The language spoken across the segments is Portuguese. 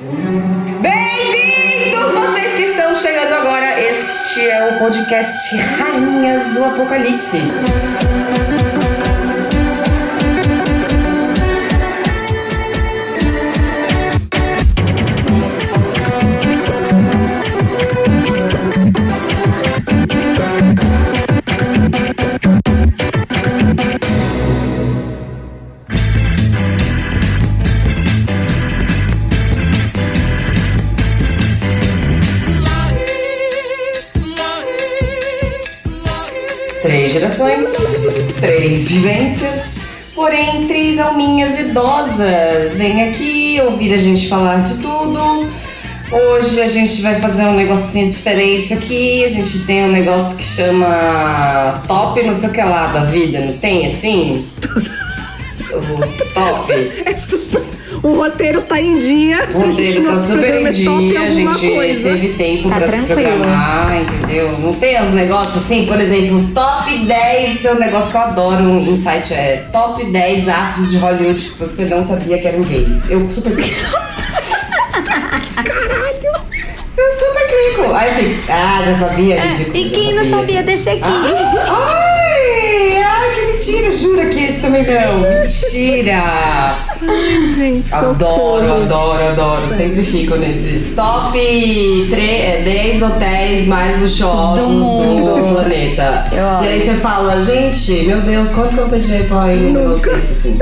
Bem-vindos vocês que estão chegando agora. Este é o podcast Rainhas do Apocalipse. Vivências, porém três alminhas idosas. Vem aqui ouvir a gente falar de tudo. Hoje a gente vai fazer um negocinho diferente aqui. A gente tem um negócio que chama top não sei o que lá da vida, não tem assim? Os top. É super. O roteiro tá em dia. O roteiro tá super em é dia, a gente coisa. teve tempo Tá pra se tranquilo. programar, entendeu? Não tem os negócios assim, por exemplo, top 10, tem um negócio que eu adoro um insight, é top 10 astros de Hollywood que você não sabia que eram gays. Eu super clico. Caralho! Eu super clico. Aí eu fico, ah, já sabia, ridículo. É, E já quem não sabia desse aqui? Ai, ai, que mentira, jura que esse também não. Mentira. Gente, Adoro, socorro. adoro, adoro. Sempre fico nesses top 3, 10 hotéis mais luxuosos Do mundo. planeta. Eu e aí você fala, gente, meu Deus, quanto que eu deixei pra ir um negócio desse assim?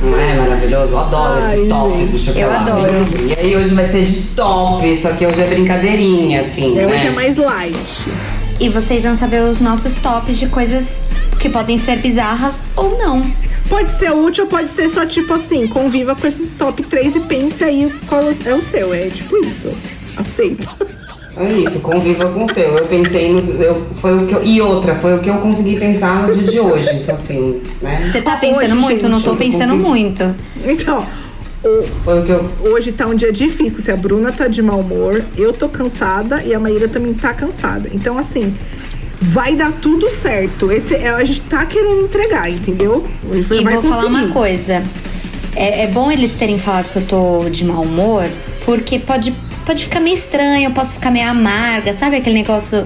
Não é maravilhoso? Eu adoro Ai, esses tops, gente, não sei o que eu adoro. E aí hoje vai ser de top, só que hoje é brincadeirinha, assim, É, né? hoje é mais light. E vocês vão saber os nossos tops de coisas que podem ser bizarras ou não. Pode ser útil, pode ser só tipo assim, conviva com esses top 3 e pense aí qual é o seu. É tipo isso. Aceita. É isso, conviva com o seu. Eu pensei nos. Eu, foi o que eu, e outra, foi o que eu consegui pensar no dia de hoje. Então, assim, né? Você tá pensando hoje, muito? não tô gente, pensando consigo. muito. Então, o- Foi o que eu. hoje tá um dia difícil. Se a Bruna tá de mau humor, eu tô cansada e a Maíra também tá cansada. Então, assim, vai dar tudo certo. Esse, é- a gente tá querendo entregar, entendeu? E vou falar conseguir. uma coisa. É, é bom eles terem falado que eu tô de mau humor, porque pode, pode ficar meio estranho, eu posso ficar meio amarga, sabe aquele negócio.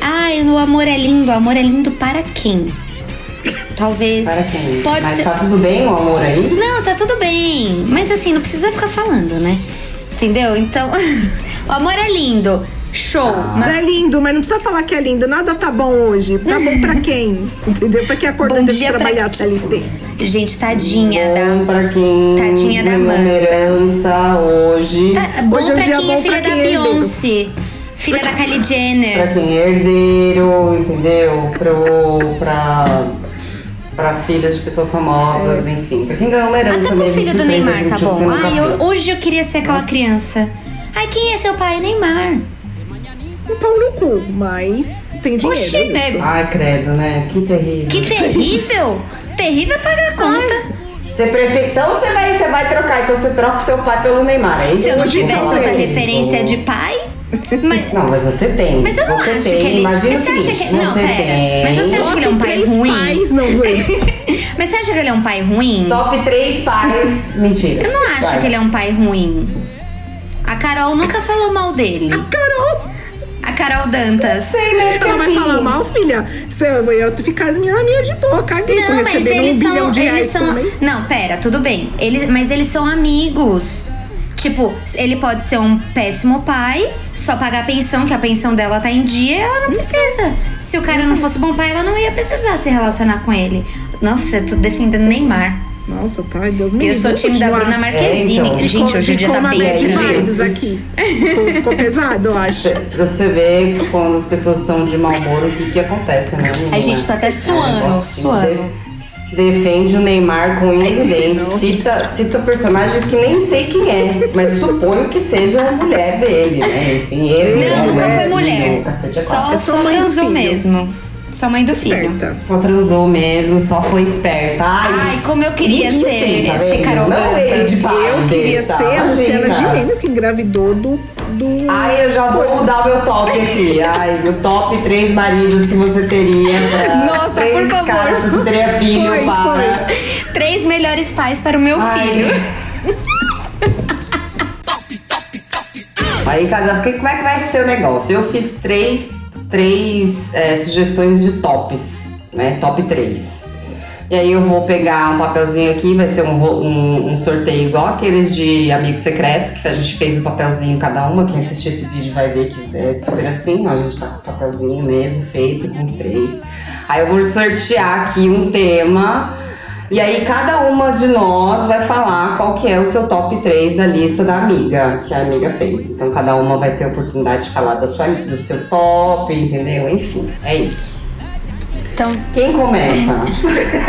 Ai, o amor é lindo, o amor é lindo para quem? Talvez. Para quem? Pode Mas ser. tá tudo bem o amor aí? Não, tá tudo bem. Mas assim, não precisa ficar falando, né? Entendeu? Então, o amor é lindo. Show. Mas É lindo, mas não precisa falar que é lindo. Nada tá bom hoje. Tá bom pra quem? Entendeu? Pra quem acordou Bom teve que dia pra- trabalhar CLT. Gente, tadinha Bom da. pra quem Tadinha da ganhou uma Amanda. herança hoje. Tá bom Hoje é um pra dia quem é bom filha pra da quem é herdeiro. Beyoncé. Filha da Kylie Pra Jenner. quem é herdeiro, entendeu? Pro, pra, pra filhas de pessoas famosas, enfim. Pra quem ganhou uma herança Até pro mesmo. filho do Neymar, de tá bom. Ai, eu- hoje eu queria ser aquela criança. Ai, quem é seu pai? Neymar. Um pau no cu, mas tem dinheiro. Oxi, é isso. né? Ai, credo, né? Que terrível. Que terrível. terrível é pagar a conta. Você prefere... Então você vai, você vai trocar, então você troca o seu pai pelo Neymar. É isso Se eu não tivesse outra referência de pai. Mas, Não, mas você tem. Mas eu não você acho tem. que ele- Imagina o você acha seguinte, que- não, você pera. tem. Mas você acha que ele é um Top pai ruim? pais, não, mas você acha que ele é um pai ruim? Top 3 pais. Mentira. Eu não acho Vai. que ele é um pai ruim. A Carol nunca falou mal dele. Carol, A Carol Dantas. Sei, né? Porque ela vai assim, falar mal, filha? Você vai eu ficar na minha, de boa, caguei. Não, mas recebendo eles um bilhão são. de Eles são. Não, pera, tudo bem. Eles, mas eles são amigos. Tipo, ele pode ser um péssimo pai, só pagar a pensão, que a pensão dela tá em dia, ela não precisa. Se o cara não fosse bom pai, ela não ia precisar se relacionar com ele. Nossa, eu tô defendendo Neymar. Nossa, tá, Deus me Eu sou time da. Bruna Marquezine. É, então. Gente, hoje é o dia Ficou besta, bad né? aqui. Ficou, ficou pesado, eu acho. Pra você ver quando as pessoas estão de mau humor, o que que acontece, né? menina? Ai, gente, tô até É suando, assim, suando. de- Defende o Neymar com unhas e dentes. Cita, cita personagens que nem sei quem é, mas suponho que seja a mulher dele, né? Enfim, ele Não, nunca foi mulher. é Só, quatro. Eu sou só do transou filho. mesmo. Só mãe do filho. Esperta. Só transou mesmo, só foi esperta. Ai, Ai, como eu queria isso ser- tá ser? Carol Não Dantas. Lady Eu queria besta, ser a Luciana. Gimenez, que engravidou do. do... Ai, eu já vou mudar o meu top aqui. Ai, o top três maridos que você teria. Pra, Nossa, três por favor. caras que você teria filho Foi, para. Três melhores pais para o meu Ai, filho. Aí cada. porque Como é que vai ser o negócio? Eu fiz três, três é, sugestões de tops, né? Top 3. E aí eu vou pegar um papelzinho aqui, vai ser um, um- um sorteio igual aqueles de amigo secreto, que a gente fez um papelzinho cada uma. Quem assistir esse vídeo vai ver que é super assim, ó, a gente tá com os papelzinhos mesmo, feito com os três. Aí eu vou sortear aqui um tema. E aí cada uma de nós vai falar qual que é o seu top 3 da lista da amiga, que a amiga fez. Então cada uma vai ter a oportunidade de falar da sua, do seu top, entendeu? Enfim, é isso. Então, Quem começa?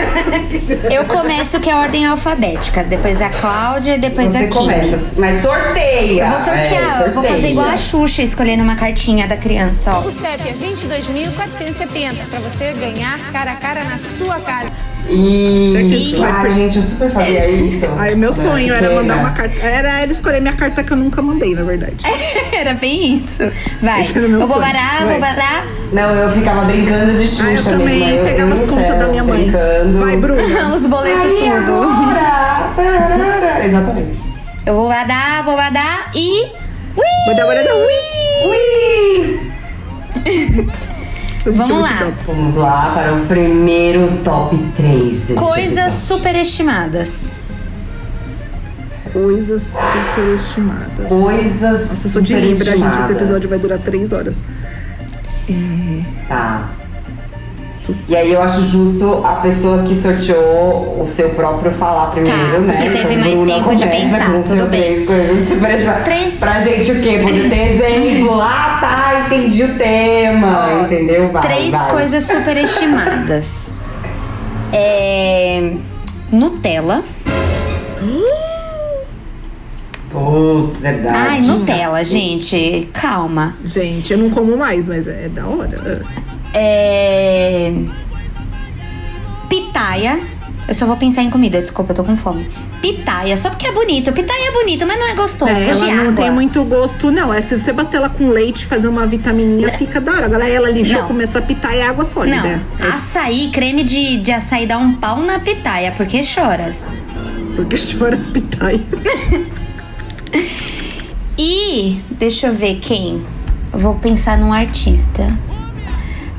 eu começo que é a ordem alfabética. Depois a Cláudia e depois a Você Kim. começa, mas sorteia. Eu vou sortear, é, eu vou fazer sorteia. igual a Xuxa, escolhendo uma cartinha da criança, ó. O CEP é 22.470 para você ganhar cara a cara na sua casa. Será que Isso. isso vai Ai, gente, eu super fazia isso. Aí meu sonho era mandar uma carta. Era, era escolher minha carta que eu nunca mandei, na verdade. Era bem isso. Vai. Esse era meu Eu vou sonho. parar, Vai. vou parar. Não, eu ficava brincando de Xuxa Ah, eu também mesmo. eu- pegava eu as contas da minha mãe. Brincando. Vai, Bruna. Os boletos Aí tudo. agora. Exatamente. Eu vou badar, vou badar e. Ui! Bora, bora. Ui! Ui! Vamos lá. Vamos lá para o primeiro top 3 deste Coisas superestimadas. Coisas superestimadas. Coisas Nossa, eu sou de Libra, gente. Esse episódio vai durar três horas. Tá. Su- E aí eu acho justo a pessoa que sorteou o seu próprio falar primeiro, Tá, né? porque teve mais Bruna tempo de pensar, com tudo seu bem. três coisas superestimadas. Três- Pra gente o quê? Poder ter exemplo. Ah, tá, entendi o tema. Ó, entendeu? Vai, Três vai. coisas superestimadas. É. Nutella. Putz, verdade. Ai, Nutella, gente. Calma. Gente, eu não como mais, mas é, da hora. É. Pitaia. Eu só vou pensar em comida, desculpa, eu tô com fome. Pitaia, só porque é bonito. Pitaia é bonito, mas não é gostoso. É, gosto ela não água. tem muito gosto, não. É se você bater ela com leite, fazer uma vitamininha, fica da hora. Agora ela lixou, Não. começa a pitar e é água sólida. Não, É açaí, creme de, de açaí dá um pau na pitaia, porque choras. porque chora as pitaias. E, deixa eu ver quem. Eu vou pensar num artista.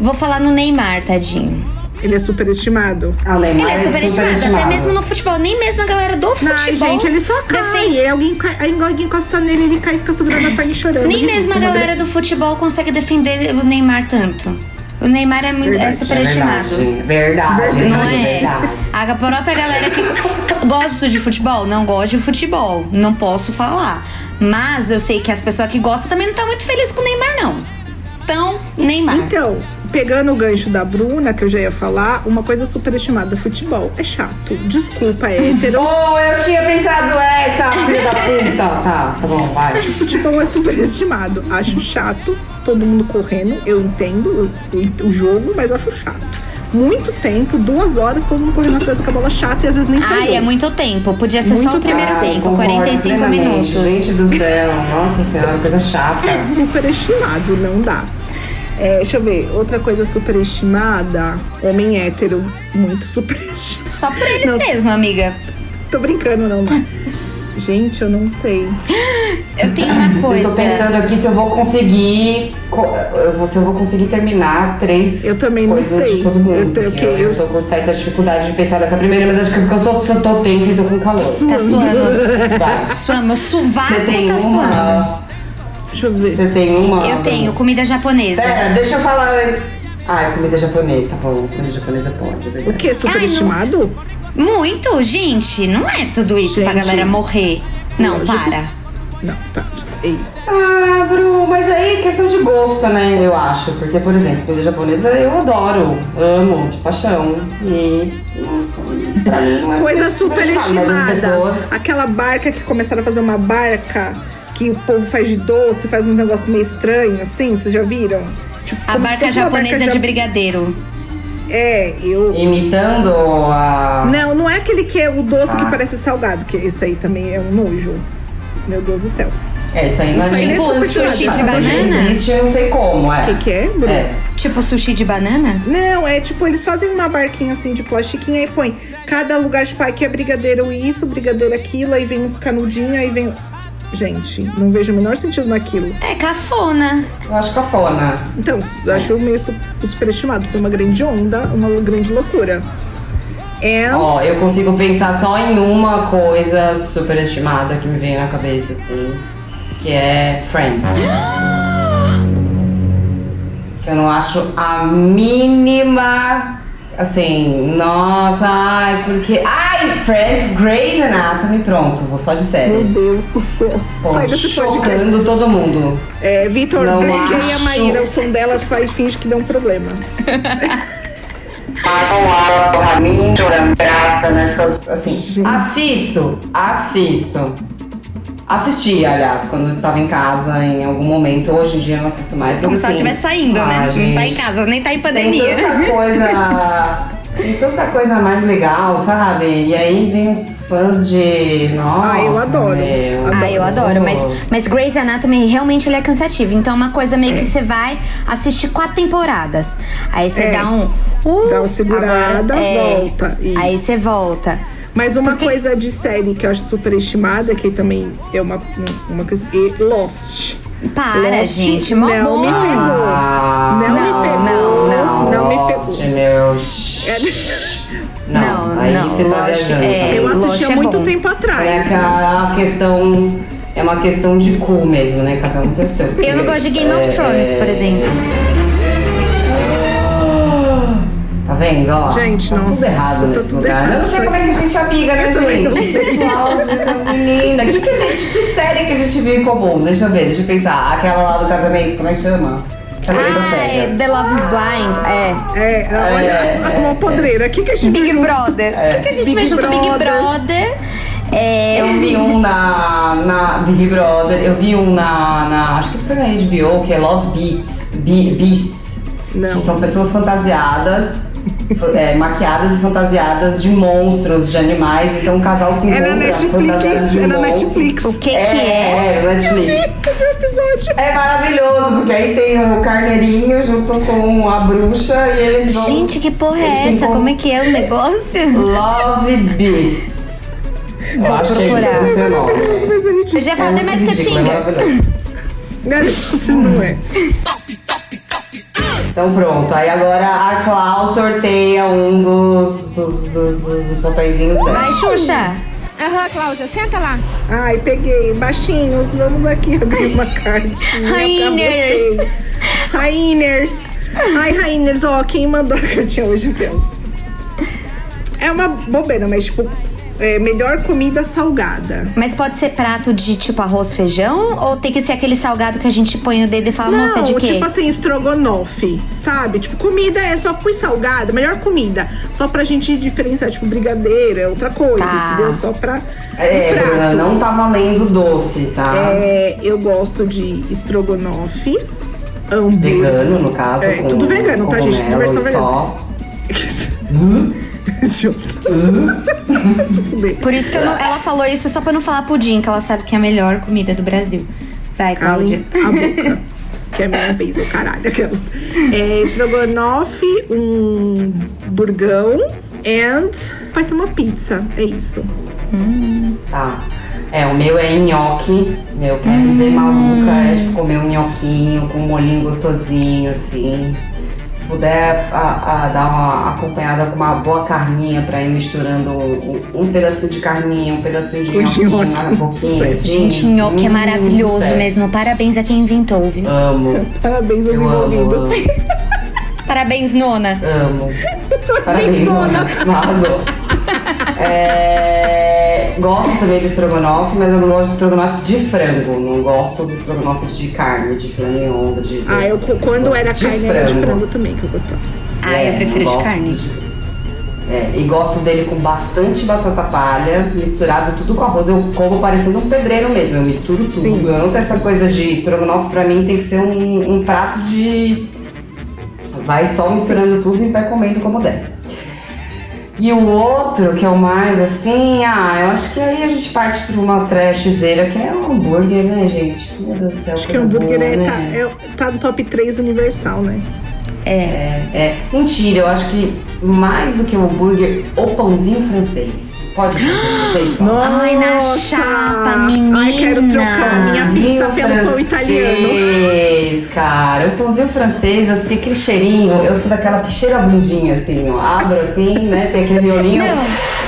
Vou falar no Neymar, tadinho. Ele é superestimado. Ah, Ele é superestimado, até superestimado. mesmo no futebol. Nem mesmo a galera do futebol. Ai, gente, ele só cai. defende- alguém, cai, alguém encosta nele, ele cai e fica segurando a perna e chorando. Nem mesmo a galera do futebol consegue defender o Neymar tanto. O Neymar é muito é Verdade, É superestimado. verdade, verdade, Não é é? verdade. A própria galera que gosta de futebol, não gosta de futebol. Não posso falar. Mas eu sei que as pessoas que gostam também não estão muito felizes com o Neymar, não. Então, Neymar. Então, pegando o gancho da Bruna, que eu já ia falar, uma coisa superestimada: futebol. É chato. Desculpa, é hétero. Oh, eu tinha pensado essa, filha da puta. Tá, tá bom, vai. Futebol é superestimado. Acho chato, todo mundo correndo. Eu entendo o, o- jogo, mas eu acho chato. Muito tempo, duas horas, todo mundo correndo atrás com a bola chata e às vezes nem sai Ai, é muito tempo. Podia ser só Muito o primeiro Ah, tempo, concordo 45 plenamente. minutos. Gente do céu, nossa senhora, coisa chata. Superestimado, não dá. É, deixa eu ver, outra coisa superestimada, homem hétero, muito superestimado. Só por eles Não. mesmo, amiga. Tô brincando, não. Gente, eu não sei. Eu tenho uma Eu coisa. tô pensando aqui se eu vou conseguir. eu Se eu vou conseguir terminar três Eu também não sei. de todo mundo. Eu tenho eu, eu- tô com certa dificuldade de pensar nessa primeira, mas acho que é porque eu tô, eu tô tensa e tô com calor. Tá suando. Vai. Sua, meu sovaco Você tem tá suando. Deixa eu ver. Você tem uma. Eu tenho comida japonesa. Pera, deixa eu falar. Ai, comida japonesa, tá bom. Comida japonesa pode, é O que? Superestimado? Muito, gente. Não é tudo isso pra Gente. galera morrer. Não, Lógico. para. Não, tá. Ei. Ah, Bru, mas aí é questão de gosto, né? Eu acho. Porque, por exemplo, comida japonesa eu adoro, amo, de paixão. E. Pra mim não é Coisas super superestimado, mas as superestimadas. pessoas- Aquela barca que começaram a fazer uma barca que o povo faz de doce, faz uns negócios meio estranhos, assim, vocês já viram? Tipo, A barca uma japonesa barca de ja- brigadeiro. É, eu. Imitando a. Não, não é aquele que é o doce que Ah. parece salgado, que esse aí também é um nojo. Meu Deus do céu. É, isso aí não Isso aí é é Tipo, superestimado, sushi de essa banana? Existe, eu não sei como, é. O que, que é, Bruno? É. Tipo sushi de banana? Não, é tipo, eles fazem uma barquinha assim de plastiquinho e põe cada lugar, tipo, aqui é brigadeiro isso, brigadeiro aquilo, aí vem uns canudinhos, aí vem. Gente. Não vejo o menor sentido naquilo. É cafona. Eu acho cafona. Então, eu acho meio su- superestimado. Foi uma grande onda, uma grande loucura. And Ó, eu consigo pensar só em uma coisa superestimada que me veio na cabeça, assim. Que é Friends. Que eu não acho a mínima. Assim, nossa, ai, porque. Ai, Friends, Grey's Anatomy, pronto, vou só de meu série. Deus do céu. Pô, Sai desse podcast. chocando todo mundo. É, Vitor, Não bloqueia a. Maíra. O som dela faz finge que deu um problema. Um né? Assim, Gente. assisto, assisto. Assisti, aliás, quando eu tava em casa em algum momento. Hoje em dia eu não assisto mais. Como se ela assim, estivesse saindo, ah, né? Não tá em gente, casa, nem tá em Tem pandemia. tanta coisa. Tem tanta coisa mais legal, sabe? E aí vem os fãs de. Nossa. Ah, eu adoro. meu. Ah, eu adoro, mas, mas Grey's Anatomy realmente ele é cansativo. Então é uma coisa meio que você vai assistir quatro temporadas. Aí você É. dá um. uh, Dá uma segurada, agora, é. volta. Isso. Aí você volta. Mas uma Porque- coisa de série que eu acho superestimada, que também é uma, uma coisa. E Lost. Para, Lost gente. Mó não me pegou. Não, Não, me pegou. não, não. Não me Lost, pegou. meu. É, Não, aí não, você tá Lost viajando. é- eu Lost assisti há é muito bom. tempo É atrás. aquela questão. É uma questão de cu mesmo, né? Cada um tem o seu. Eu não gosto de Game of É, Thrones, por exemplo. Vendo? Ó, Gente, tá nossa, tudo errado tá nesse tudo lugar. errado. Eu não sei como é que a gente é amiga, né, gente? Pessoal, menina. Que, que, a gente, que série que a gente viu em comum? Deixa eu ver, deixa eu pensar. Aquela lá do casamento, como é que chama? Ah, é. The Love is Blind. É. É, olha É, a- uma podreira. O que, que a gente Big viu? Brother. O que, que a gente Big vê junto? Big Brother. Brother. É. Eu vi um na, na Big Brother, eu vi um na, na. Acho que foi na HBO, que é Love Beats, Be- Beasts. Não. Que são pessoas fantasiadas, é, maquiadas e fantasiadas de monstros, de animais. Então o casal se É encontra na fantasiado Netflix. de É na monstro. Netflix. O que É, que é? é, na Netflix. Eu vi o episódio. É maravilhoso, porque aí tem o carneirinho junto com a bruxa e eles vão. Gente, que porra é essa? Como é que é o negócio? Love Beasts. Eu acho que é procurar. Eu já É falei mais que é Tinder. maravilhoso. Não, não é. Então pronto, aí agora a Clau sorteia um dos, dos, dos, dos, dos papeizinhos dela. Vai, Xuxa. Aham, Cláudia, senta lá. Ai, peguei. Baixinhos, vamos aqui abrir uma cartinha. pra Rainers. vocês. Rainers. Ai, Rainers, ó, quem mandou a cartinha hoje, Deus. É uma bobeira, mas tipo, é, melhor comida salgada. Mas pode ser prato de tipo arroz, feijão? Ou tem que ser aquele salgado que a gente põe o dedo e fala, Não, moça, é de quê? tipo assim, estrogonofe, sabe? Tipo, comida é só pus salgada, melhor comida. Só pra gente diferenciar, tipo, brigadeiro é outra coisa, Tá. entendeu? Só pra É, um prato. Bruna, não tá valendo doce, tá? É, eu gosto de estrogonofe, hambúrguer. Vegano, no caso. É, com tudo vegano, tá, gente? Versão vegana. só. Junto. Fuder. Por isso que eu não- ela falou isso só pra não falar pudim, que ela sabe que é a melhor comida do Brasil. Vai, Cláudia. A boca. Que é a minha vez, o caralho, aquelas. É, estrogonofe, um burgão and pode ser uma pizza. É isso. Tá. É, o meu é nhoque. Meu, quer me ver maluca, é tipo comer um nhoquinho com um molhinho gostosinho, assim. Se puder a, a dar uma acompanhada com uma boa carninha pra ir misturando um, um pedacinho de carninha, um pedacinho de nhoquinho boquinha, Sucesso. assim. Gente, nhoque é Hum, maravilhoso sucesso. mesmo. Parabéns a quem inventou, viu? Amo. Parabéns aos Eu amo, envolvidos. amo. Parabéns, nona. Amo. Parabéns, dona. Mona. Arrasou. É, gosto também do estrogonofe, mas eu não gosto do estrogonofe de frango. Não gosto do estrogonofe de carne, de filé mignon, de... Ah, eu quando era de carne, era de frango também que eu gostava. Ah, É, eu prefiro de carne. de- É, e gosto dele com bastante batata palha, misturado tudo com arroz. Eu como parecendo um pedreiro mesmo, eu misturo tudo. Sim. Eu não tenho essa coisa de estrogonofe, pra mim tem que ser um, um prato de. Vai só misturando tudo e vai comendo como der. E o outro, que é o mais assim, ah, eu acho que aí a gente parte pra uma trashzeira, que é o hambúrguer, né, gente? Meu Deus do céu. Acho que hambúrguer boa, é, né? tá, é- tá no top 3 universal, né? É. É, é. Mentira, eu acho que mais do que o hambúrguer, o pãozinho francês. Pode francês? Nossa! Ai, na chapa, Ai, quero menina. trocar. começar pelo pão italiano. francês, cara. O pãozinho francês, assim, aquele cheirinho. Eu sou daquela que cheira a bundinha, assim, ó. Abro assim, né? Tem aquele miolinho.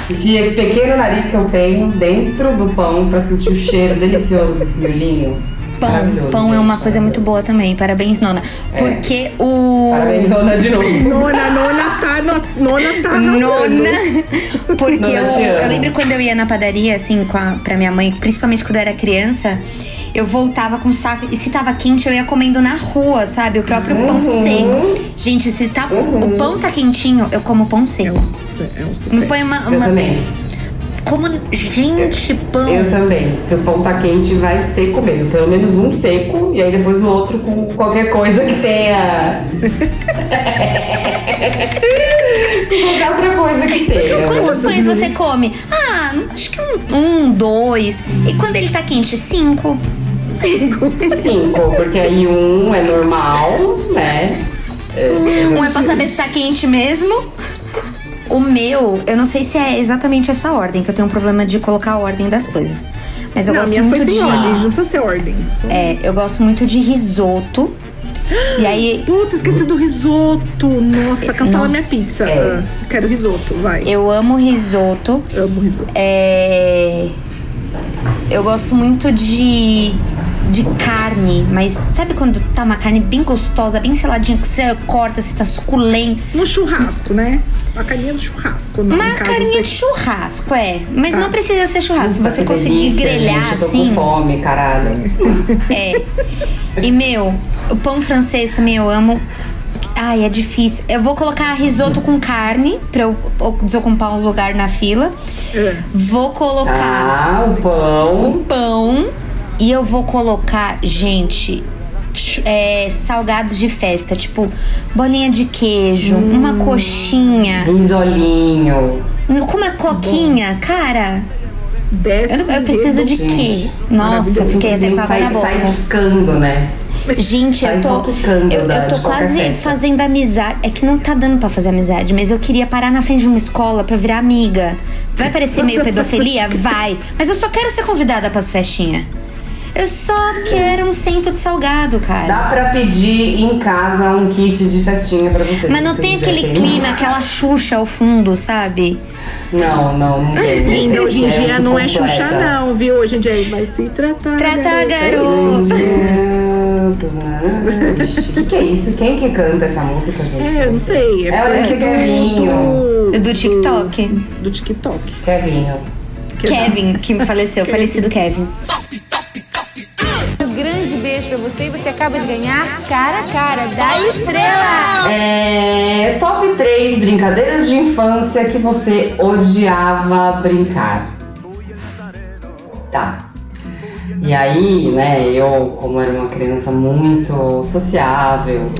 Enfia esse pequeno nariz que eu tenho dentro do pão pra sentir o cheiro delicioso desse miolinho. Pão, pão é uma coisa muito boa também. Parabéns, Nona. É. Porque o. Parabéns, dona, de novo. Nona, nona tá, no, nona tá. Nona. Porque Nona, eu, eu lembro quando eu ia na padaria, assim, com a, pra minha mãe, principalmente quando eu era criança, eu voltava com saco. E se tava quente, eu ia comendo na rua, sabe? O próprio pão Uhum. seco. Gente, se tá, o pão tá quentinho, eu como pão É um, seco. é um sucesso. Me põe uma. Eu uma também. Como. Gente, pão. Eu também. Se o pão tá quente, vai seco mesmo. Pelo menos um seco e aí depois o outro com qualquer coisa que tenha. qualquer outra coisa que tenha. Quantos pães você come? Ah, acho que um, um, dois. E quando ele tá quente? Cinco. Cinco. Cinco, porque aí um é normal, né? Um é pra saber se tá quente mesmo. O meu, eu não sei se é exatamente essa ordem, que eu tenho um problema de colocar a ordem das coisas. Mas eu Não, gosto minha muito foi sem de. ordem, não precisa ser ordem. Só- É, eu gosto muito de risoto. E aí, Puta, esqueci do risoto. Nossa, cancela Nossa, minha pizza. é. Quero risoto, vai. eu amo risoto. amo risoto. É. Eu gosto muito de. De carne, mas sabe quando tá uma carne bem gostosa, bem seladinha, que você corta, você tá suculento? No churrasco, né? A carninha do churrasco. Não, Uma em casa, carninha você- de churrasco, é. Mas Tá. não precisa ser churrasco. Se você conseguir delícia, grelhar gente, eu tô assim. com fome, caralho. É. E, meu, o pão francês também eu amo. Ai, é difícil. Eu vou colocar risoto com carne pra eu desocupar um lugar na fila. É. Vou colocar Ah, o pão. pão. E eu vou colocar, gente, é, salgados de festa. Tipo, bolinha de queijo, uma coxinha, Risolinho. com uma coquinha. Cara, Desce eu, eu preciso de quê? Gente, Nossa, fiquei até com água na sai, boca. sai quicando, né? Gente, eu tô. Eu, da- eu tô quase festa. fazendo amizade. É que não tá dando pra fazer amizade, mas eu queria parar na frente de uma escola pra virar amiga. Vai parecer meio pedofilia? Vai. Mas eu só quero ser convidada pras festinhas. Eu só quero um cento de salgado, cara. Dá pra pedir em casa um kit de festinha pra você. Mas não você tem aquele clima, aquela xuxa ao fundo, sabe? Não, não, não tem. Hoje em dia não é completa. Xuxa, não, viu? Hoje em dia vai se tratar. Trata garoto. garoto. O que, que é isso? Quem que canta essa música, gente? É, eu não sei. É o foi MC Kevinho. do, Do TikTok. do TikTok. Kevinho. Kevin, que me faleceu, falecido Kevin. Beijo pra você e você acaba de ganhar cara a cara da estrela. É, top 3 brincadeiras de infância que você odiava brincar. Tá. E aí, né, eu, como era uma criança muito sociável,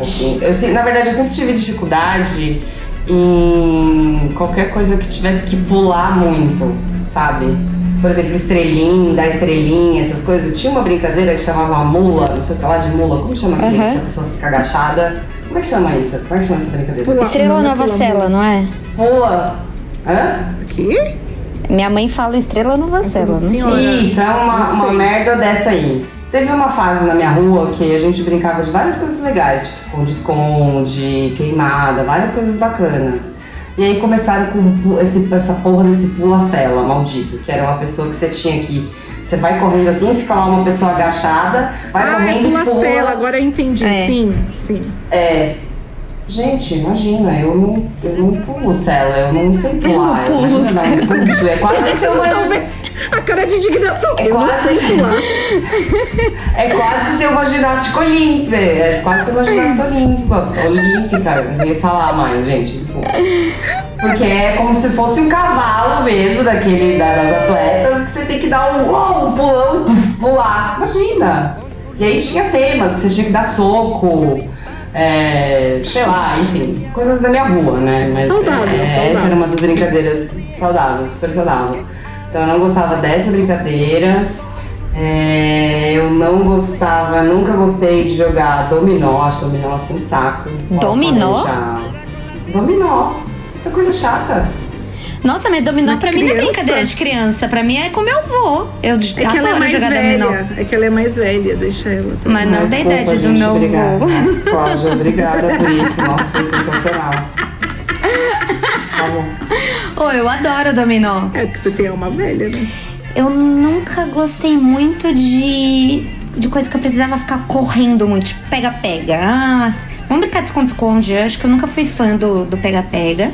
um eu, na verdade, eu sempre tive dificuldade em qualquer coisa que tivesse que pular muito, sabe? Por exemplo, estrelinha, dar estrelinha, essas coisas. Tinha uma brincadeira que chamava mula, não sei o que lá de mula, como chama aquilo? Aham. Que a pessoa fica agachada. Como é que chama isso? Como é que chama essa brincadeira? Pula- Estrela Não, Nova Cela, não é? Pula. Hã? Aqui? Minha mãe fala Estrela Nova Cela, não sei. Senhora, Isso, é uma, uma merda dessa aí. Teve uma fase na minha rua que a gente brincava de várias coisas legais, tipo esconde-esconde, queimada, várias coisas bacanas. E aí começaram com esse, essa porra desse pula-cela maldito, que era uma pessoa que você tinha que. Você vai correndo assim, fica lá uma pessoa agachada, vai Ah, é correndo e pula-cela, pula. agora eu entendi. É. Sim, sim. É. Gente, imagina, eu não, eu não pulo cela, eu não sei pular. pulo imagina, dar um pulo, é quase Vocês ser não estão vendo a cara de indignação. É eu não quase- sei pular. É quase ser uma ginástica olímpica. É quase ser uma ginástica olímpica. Olímpica, eu não ia falar mais, gente, desculpa. Porque é como se fosse um cavalo mesmo daquele da- das atletas que você tem que dar um, uau, um pulão, pular. Imagina! E aí tinha temas você tinha que dar soco. é, sei lá, enfim, coisas da minha rua, né? Mas Saudável, é, saudável. essa era uma das brincadeiras saudáveis, super saudável. Então eu não gostava dessa brincadeira. É, eu não gostava, nunca gostei de jogar dominó, acho dominó assim um saco. Dominó? Dominó. Muita coisa chata. Nossa, mas dominó Na pra mim não é criança? brincadeira de criança. Pra mim é com meu avô. Eu É que ela é mais jogar velha. dominó. É que ela é mais velha, deixa ela. também. Mas não da Desculpa, idade do gente, meu obrigada. avô. Cláudia, obrigada por isso. Nossa, foi sensacional. Ô, eu adoro dominó. É que você tem alma velha, né? Eu nunca gostei muito de, de coisa que eu precisava ficar correndo muito. Tipo, pega-pega. Ah, vamos brincar de esconde-esconde. Acho que eu nunca fui fã do do pega-pega.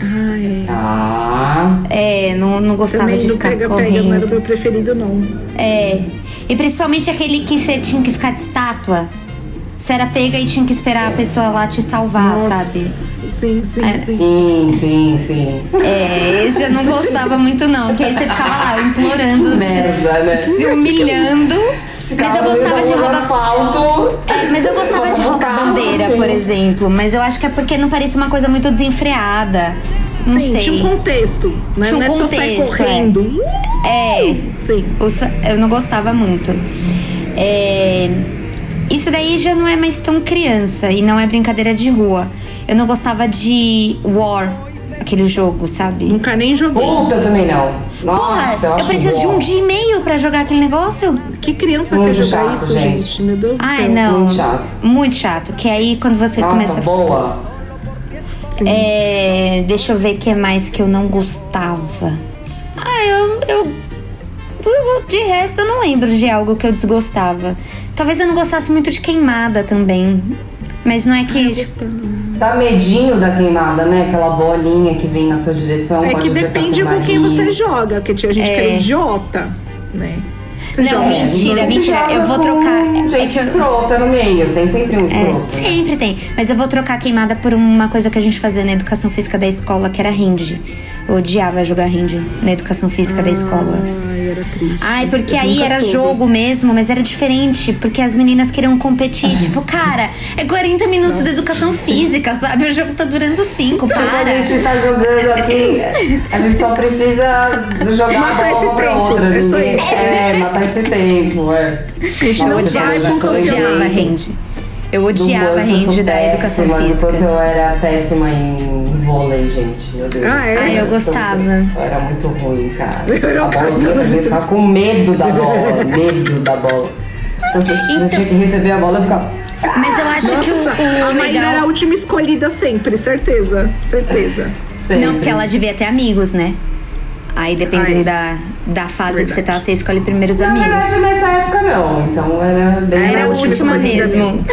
Ai. Tá. É, não, não gostava Também de no ficar pega-pega correndo. não era o meu preferido, não. É. E principalmente aquele que você tinha que ficar de estátua. Você era pega e tinha que esperar a pessoa lá te salvar, Nossa, sabe? Sim, sim, É. sim. Sim, sim, sim. É, esse eu não gostava muito, não. Que aí você ficava lá implorando, se, Merda, né? se humilhando. Mas eu gostava de roubar. asfalto. É, mas eu gostava de roubar bandeira, por exemplo. Mas eu acho que é porque não parecia uma coisa muito desenfreada. Não sim, sei. tinha um contexto. Né? Tinha um não é só sair contexto, correndo. É. Sim. O sa- Eu não gostava muito. É, Isso daí já não é mais tão criança e não é brincadeira de rua. Eu não gostava de War, aquele jogo, sabe? Nunca nem joguei. Puta, também não. Nossa, Porra, eu eu preciso de bom. um dia e meio pra jogar aquele negócio? Que criança Muito quer jogar chato, isso, gente. gente? Meu Deus do Ai, céu. não. muito chato. Muito chato. Que aí quando você Nossa, começa. boa. Sim. É, deixa eu ver o que mais que eu não gostava. Ah, De resto, eu não lembro de algo que eu desgostava. Talvez eu não gostasse muito de queimada também. Mas não é que. Dá medinho da queimada, né? Aquela bolinha que vem na sua direção. É que tá depende com quem você joga, porque tinha gente que era É. idiota, né? Você Não, joga- mentira, Sempre mentira. Eu vou trocar. É Gente que eu- escrota no meio, tem sempre um É, escroto. né? sempre tem. Mas eu vou trocar a queimada por uma coisa que a gente fazia na educação física da escola, que era rende. Eu odiava jogar rende na educação física da escola. Ai, era triste. Ai, porque Eu aí era soube. jogo mesmo, mas era diferente, porque as meninas queriam competir. tipo, cara, é 40 minutos de educação física, sabe? O jogo tá durando 5, Tipo, a para. gente tá jogando aqui, a gente só precisa jogar Matar a esse tempo, outra. é só isso. É, matar esse tempo, é. A gente não Nossa, vai com odiava, rende. Eu odiava sou rende da educação péssima, física. quanto eu era péssima em vôlei, gente. Meu Deus. Ah, é? Ah, eu gostava. Eu era muito ruim, cara. Eu era a um bola, catador eu ficava com medo da bola, medo da bola. Então, você, você Então- tinha que receber a bola e ficava... Mas eu acho que Nossa, o, o a Maíra legal... era a última escolhida sempre, certeza. Certeza. Sempre. Não, porque ela devia ter amigos, né? Aí dependendo Ai. da, da fase que você Verdade. tá, você escolhe primeiro os Na amigos. verdade, nessa época não. Então era bem... Era a a última mesmo.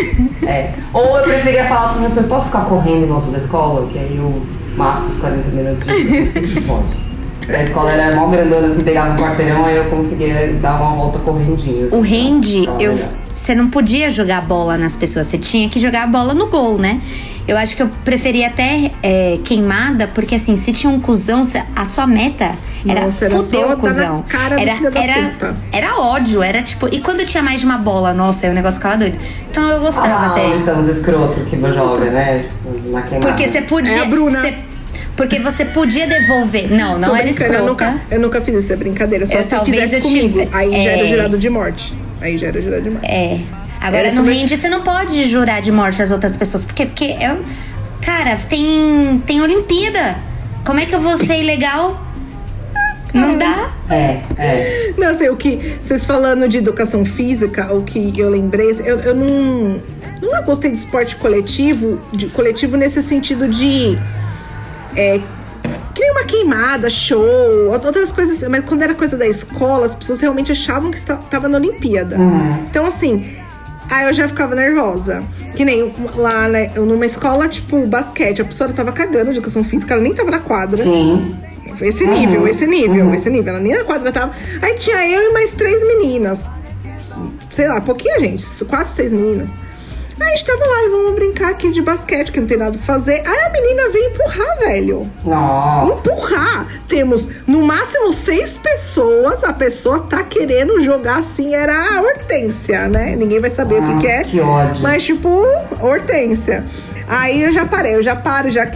É. Ou eu preferia falar pro professor, posso ficar correndo em volta da escola? Que aí eu mato os 40 minutos de pode. A escola era mó grandona, assim, pegava um quarteirão, aí eu conseguia dar uma volta correndinha. assim, O rende, eu, você não podia jogar bola nas pessoas, você tinha que jogar a bola no gol, né? Eu acho que eu preferia até é, queimada, porque assim, se tinha um cuzão, a sua meta era Nossa, era fuder só cuzão. cara do era, era, puta. era ódio, era tipo. E quando tinha mais de uma bola, nossa, aí o negócio ficava doido. Então eu gostava Ah, até. então os escrotos que joga, né? Na queimada. Porque você podia. É a Bruna. você- porque você podia devolver. Não, não Tô era brincando, eu nunca, eu nunca fiz isso, é brincadeira. Só Eu se talvez fizesse eu comigo. tive- Aí já era é. jurado de morte. Aí já era jurado de morte. É. Agora Essa no rende você não pode jurar de morte as outras pessoas. Porque, porque é. Cara, tem. tem Olimpíada. Como é que eu vou ser ilegal? Não dá. É, é. Não, assim, o que. Vocês falando de educação física, o que eu lembrei, eu, eu não. Nunca gostei de esporte coletivo, de coletivo nesse sentido de. É, nem uma queimada, show, outras coisas assim. Mas quando era coisa da escola, as pessoas realmente achavam que estava na Olimpíada. Então, assim, aí eu já ficava nervosa. Que nem lá, né, numa escola, tipo, basquete, a professora tava cagando de educação física, ela nem tava na quadra. Sim. Esse nível, esse nível, esse nível. Ela nem na quadra tava. Aí tinha eu e mais três meninas. Sei lá, pouquinha gente. Quatro, seis meninas. Aí a gente tava lá e vamos brincar aqui de basquete, que não tem nada pra fazer. Aí a menina veio empurrar, velho. Nossa. Empurrar! Temos no máximo seis pessoas. A pessoa tá querendo jogar assim. Era a Hortência, né? Ninguém vai saber o que, que é. que ódio. Mas, tipo, Hortência. Aí eu já parei, eu já paro, já,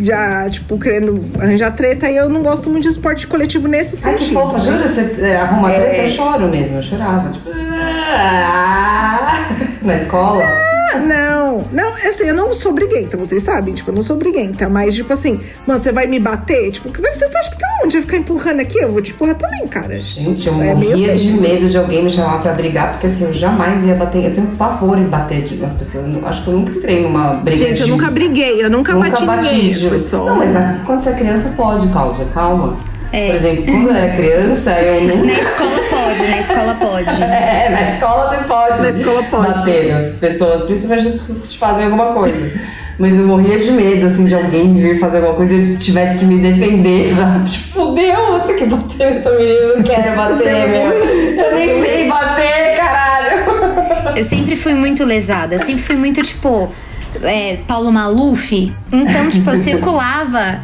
já tipo, querendo arranjar treta. E eu não gosto muito de esporte coletivo nesse Ai, que sentido. fofa, jura? Você é, arruma treta? Eu choro mesmo, eu chorava. Tipo, ah, na escola. Não, não, não, assim, eu não sou briguenta, vocês sabem, tipo, eu não sou briguenta, mas, tipo assim, mano, você vai me bater? Tipo, você acha que tá onde? Vai ficar empurrando aqui? Eu vou te empurrar também, cara. Gente, eu É morria assim. de medo de alguém me chamar pra brigar, porque assim, eu jamais ia bater. Eu tenho pavor em bater nas pessoas. Eu acho que eu nunca entrei numa briga Gente, eu de- nunca briguei, eu nunca, Nunca bati bati ninguém. de- Foi só. Não, mas na- quando você é criança, pode, Cláudia, calma. É. Por exemplo, quando eu era criança, eu Na escola pode, na escola pode. É, na escola você pode. Na escola pode. Bater nas pessoas, principalmente as pessoas que te fazem alguma coisa. Mas eu morria de medo, assim, de alguém vir fazer alguma coisa e eu tivesse que me defender. pra, Tipo, fudeu, vou ter que bater nessa menina, eu não quero bater, meu. Eu nem sei bater, caralho. Eu sempre fui muito lesada, eu sempre fui muito, tipo, é, Paulo Maluf. Então, tipo, eu circulava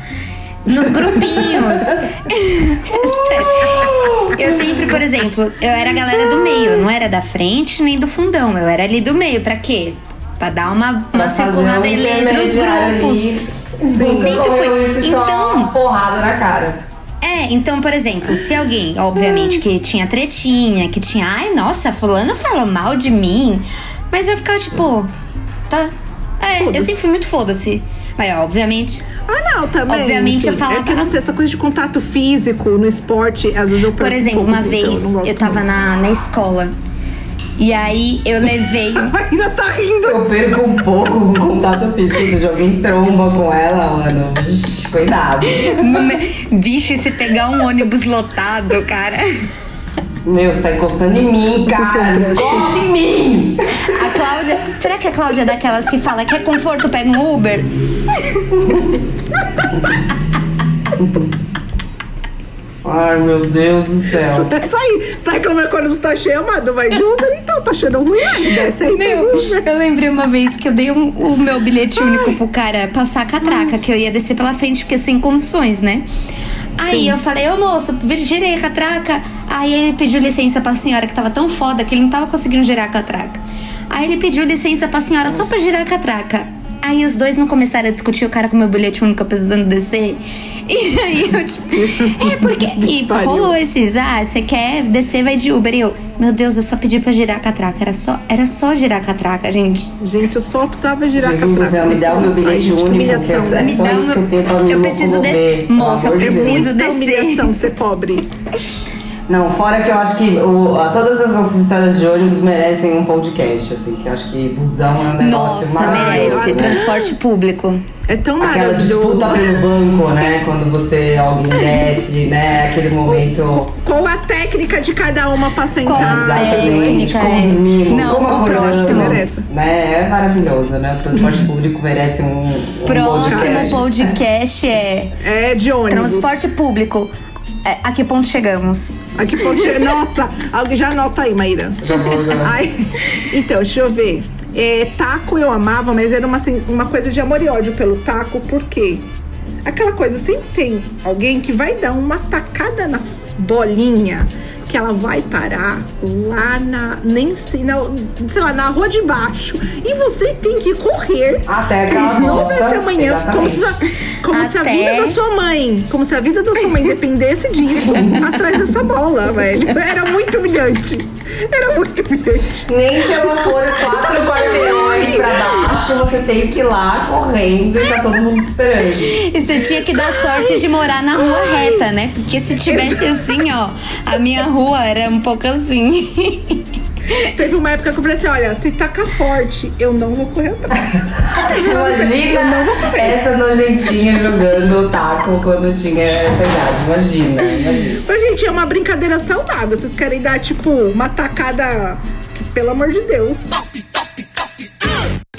nos grupinhos. Eu sempre, por exemplo, eu era a galera do meio, eu não era da frente nem do fundão, eu era ali do meio. Pra quê? Pra dar uma, uma circulada um entre os grupos. ali. Sempre Nunca foi. Então- uma porrada na cara. É, então, por exemplo, se alguém, obviamente, que tinha tretinha, que tinha, ai, nossa, fulano falou mal de mim. Mas eu ficava tipo, tá. É, eu sempre fui muito foda-se. Mas, obviamente, Ah, não, também. Obviamente, eu falava- É que não sei, essa coisa de contato físico no esporte, às vezes eu perco por exemplo, um pouco, uma assim, vez gosto eu tava muito. na, na escola. E aí eu levei. Ainda tá rindo. Eu perco um pouco com o contato físico alguém tromba com ela, mano. Cuidado. no me... Bicho, e se pegar um ônibus lotado, cara. Meu, você tá encostando em mim, cara. Encosta em mim. A Cláudia. Será que a Cláudia é daquelas que fala que é conforto, pega um Uber? Ai, meu Deus do céu. Desce aí. Você tá reclamando quando você tá cheio, amado? Vai de Uber, então. Tá achando ruim aí. Desce aí, Meu, eu lembrei uma vez que eu dei um- o meu bilhete único pro cara passar a catraca, que eu ia descer pela frente porque sem condições, né? Aí eu falei, ô moço, girei a catraca. Aí ele pediu licença pra senhora, que tava tão foda que ele não tava conseguindo girar a catraca. Aí ele pediu licença pra senhora só pra girar a catraca. Aí os dois não começaram a discutir, o cara com o meu bilhete único precisando descer. E aí eu, tipo, é porque. E rolou esses, ah, você quer descer, vai de Uber. E eu, meu Deus, eu só pedi pra girar a catraca. Era só, era só girar a catraca, gente. Gente, eu só precisava girar Jesus a céu, me dá o meu Nossa, bilhete único, humilhação, é-? Me dá uma- que eu preciso descer. Moça, eu preciso descer. humilhação ser pobre. Não, fora que eu acho que o- todas as nossas histórias de ônibus merecem um podcast, assim, que eu acho que busão é um negócio Nossa, maravilhoso, merece. né? Transporte público. É tão Aquela maravilhoso. disputa pelo banco, né? Quando você, alguém desce, né? Aquele momento... Qual a técnica de cada uma pra Qual sentar? a Exatamente, técnica, como é. dormimos, Não, como o próximo. Merece. né? É maravilhoso, né? O transporte público merece um, um Próximo podcast. podcast é É de ônibus. transporte público. É, a que ponto chegamos? Aqui pode ser. Nossa, alguém já anota aí, Maíra. Já vou, já. Ai, então, deixa eu ver. É, taco eu amava, mas era uma, assim, uma coisa de amor e ódio pelo taco, porque aquela coisa, sempre tem alguém que vai dar uma tacada na bolinha que ela vai parar lá na. Nem sei, na, sei lá, na rua de baixo. E você tem que correr. Até não bosta, houvesse amanhã, como, se, como se a Até- vida da sua mãe, como se a vida da sua mãe dependesse disso, atrás dessa bola, velho. Era muito humilhante. Era muito humilhante. Nem se ela for quatro quarteirões pra baixo, você tem que ir lá correndo e tá todo mundo te esperando. E você tinha que dar sorte de morar na rua reta, né? Porque se tivesse assim, ó, a minha rua era um pouco assim. Teve uma época que eu falei assim: olha, se tacar forte, eu não vou correr atrás. Que eu não vou Imagina correr. essa nojentinha jogando o taco quando tinha essa idade. Imagina, imagina. Mas, gente, é uma brincadeira saudável. Vocês querem dar, tipo, uma tacada. Pelo amor de Deus.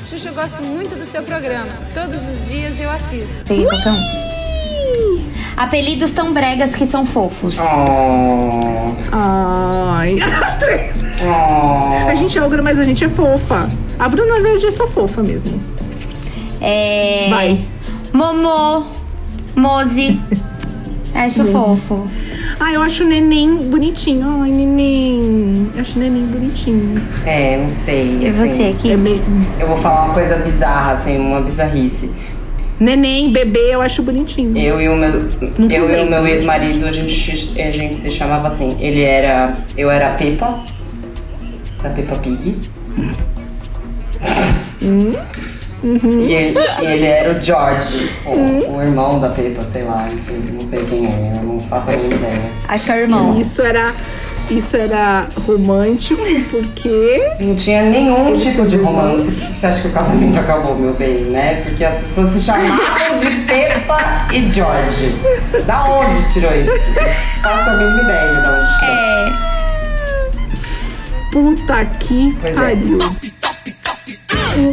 Xuxa, eu gosto muito do seu programa. Todos os dias eu assisto. Qualquer um. Apelidos tão bregas que são fofos. Oh, Ai. As três. oh. A gente é ogra, mas a gente é fofa. A Bruna Verde é só fofa mesmo. É. Vai. Momô. Mozi. Acho fofo. Ah, eu acho o neném bonitinho. Ai, neném. Eu acho o neném bonitinho. É, não sei. E assim. você aqui? É meio... Eu vou falar uma coisa bizarra, assim, uma bizarrice. Neném, bebê, eu acho bonitinho. Eu e o meu, eu e o meu ex-marido, a gente, a gente se chamava assim. Ele era. Eu era a Peppa, da Peppa Pig. E ele, e ele era o George, o, o irmão da Peppa, sei lá, enfim, não sei quem é, eu não faço a mínima ideia. Acho que é o irmão. Isso era, isso era romântico, porque. Não tinha nenhum tipo de romance. Você acha que o casamento acabou, meu bem, né? Porque as pessoas se chamavam de Peppa e George. Da onde tirou isso? Faço a mínima ideia de onde tirou. É. Puta que Pois é.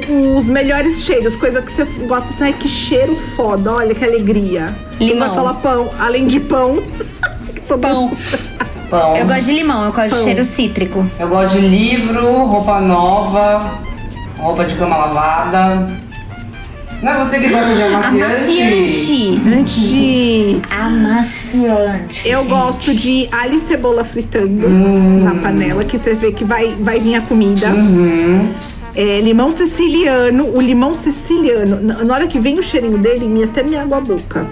O- Os melhores cheiros, coisa que você gosta, assim, ai que cheiro foda, olha que alegria. Tu Limão. vai falar pão, além de pão. Pão. Pão. Eu gosto de limão, eu gosto de Pão. cheiro cítrico. Eu gosto de livro, roupa nova, roupa de cama lavada. Não é você que gosta de amaciante? Amaciante. Amaciante. eu gosto de alho e cebola fritando na panela, que você vê que vai, vai vir a comida. É, limão siciliano, o limão siciliano, na na hora que vem o cheirinho dele, me até me água a boca.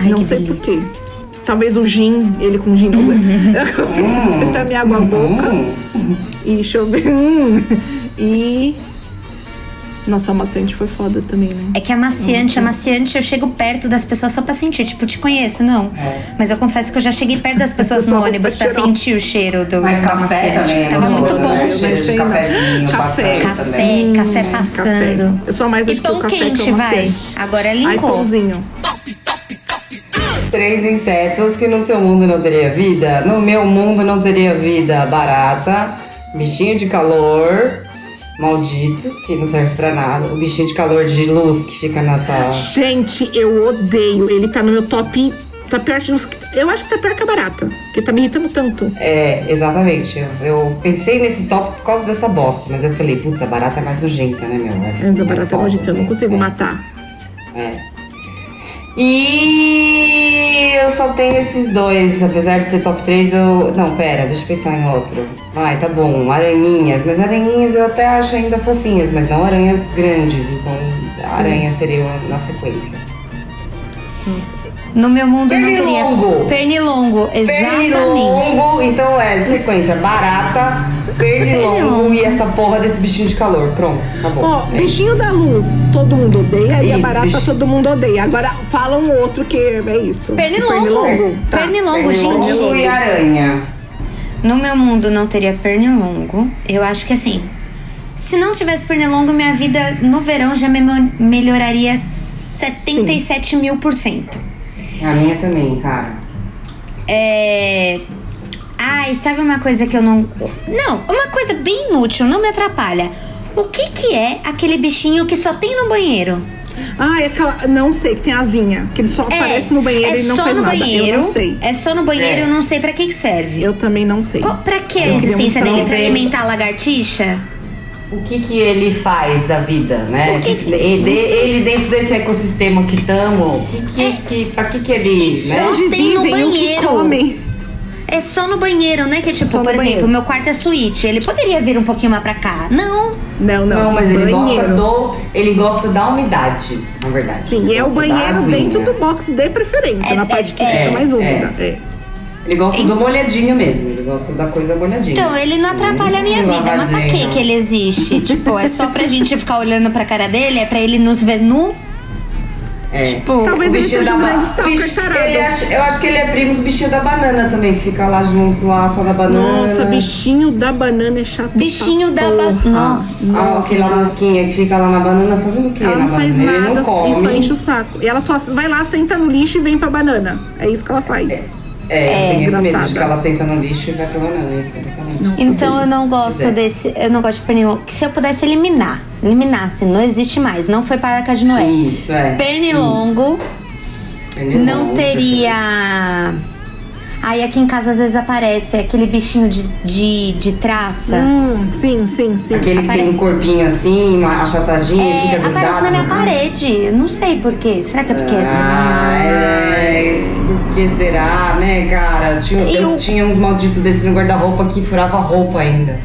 Ai, não que sei delícia. porquê. Talvez o gin, ele com gin, não sei. tá me água a boca. E deixa eu ver. Hum. E. Nossa, amaciante foi foda também, né? É que amaciante, amaciante, eu chego perto das pessoas só pra sentir. Tipo, te conheço, não. Mas eu confesso que eu já cheguei perto das pessoas no ônibus pra sentir o cheiro do, Mas do café amaciante. também é Tava muito gostoso, bom. né? Cheiro Café. também. Café, café passando. Café. Eu sou mais E que pão café que é quente, o vai. Agora Ai, linkou. pãozinho. Três insetos que no seu mundo não teria vida. No meu mundo não teria vida. Barata, bichinho de calor, malditos, que não serve pra nada. O bichinho de calor de luz que fica nessa. Gente, eu odeio. Ele tá no meu top. Tá pior de- Eu acho que tá pior que a barata. Porque tá me irritando tanto. É, exatamente. Eu, eu pensei nesse top por causa dessa bosta, mas eu falei, putz, a barata é mais nojenta, né, meu? É Mas a barata é nojenta, eu não assim, consigo é. matar. É. E eu só tenho esses dois, apesar de ser top 3, eu. Não, pera, deixa eu pensar em outro. Vai, tá bom, aranhinhas, mas aranhinhas eu até acho ainda fofinhas, mas não aranhas grandes, então aranha seria na sequência. No meu mundo não Pernilongo. teria. Pernilongo, exatamente. Pernilongo, então é sequência barata, pernilongo Pernilongo. e essa porra desse bichinho de calor. Pronto, acabou. Ó, É isso. bichinho da luz, todo mundo odeia. e a Isso, barata, bicho- todo mundo odeia. Agora, fala um outro que é isso. Pernilongo. Tá. Pernilongo, Pernilongo gente. e aranha. No meu mundo não teria pernilongo. Eu acho que assim. Se não tivesse pernilongo, minha vida no verão já me melhoraria 77 mil por cento. A minha também, cara. É. Ai, sabe uma coisa que eu não. Não, uma coisa bem inútil, não me atrapalha. O que que é aquele bichinho que só tem no banheiro? Ah, é aquela. Não sei, que tem asinha. Que ele só aparece no banheiro é e não só faz no nada. banheiro. Eu não sei. É só no banheiro, É. eu não sei pra que que serve. Eu também não sei. Qual, pra que a existência dele? Pra alimentar a lagartixa? O que que ele faz da vida, né? O que que- ele, ele dentro desse ecossistema que estamos, que que, que, pra que que ele, Isso. né? Onde tem no vivem, o que banheiro. comem. É só no banheiro, né? Que tipo, Só por exemplo, meu quarto é suíte. Ele poderia vir um pouquinho mais pra cá. Não. Não, não. Não, mas ele gosta banheiro. do, ele gosta da umidade, na verdade. Sim, é o gosta banheiro dentro do box de preferência, É, na parte que é, fica é, mais úmida. é. Ele gosta do molhadinho mesmo, ele gosta da coisa molhadinha. Então, ele não atrapalha a minha vida. Mas pra que que ele existe? tipo, é só pra gente ficar olhando pra cara dele? É pra ele nos ver nu? É. Tipo, Talvez O ele bichinho seja da um ba- grande stalker bicho- tarado. ele acha- Eu acho que ele é primo do bichinho da banana também, que fica lá junto, lá só da banana. Nossa, bichinho da banana é chato. Bichinho da ba- porra. Nossa. Ah, aquela mosquinha que fica lá na banana fazendo o quê? Ela na não faz banana? Ele nada não come. e só enche o saco. E ela só vai lá, senta no lixo e vem pra banana. É isso que ela faz. É, eu tenho esse medo de que ela senta no lixo e vai pra banana. Exatamente. Nossa, Então eu não gosto é. desse. Eu não gosto de pernilongo. Que se eu pudesse eliminar, eliminasse, não existe mais. Não foi para a Arca de Noé. Isso, é. Pernilongo Isso. Pernilongo, não teria. Aí aqui em casa às vezes aparece aquele bichinho de, de, de traça. Hum, sim, sim, sim. Aquele que tem Aparece- um corpinho assim, uma achatadinho, É, fica grudado. aparece na minha né? parede. Eu não sei por quê. Será que é porque. Ah, é. Que será, né, cara? Tinha, E eu o- tinha uns malditos desse no guarda-roupa que furava roupa ainda.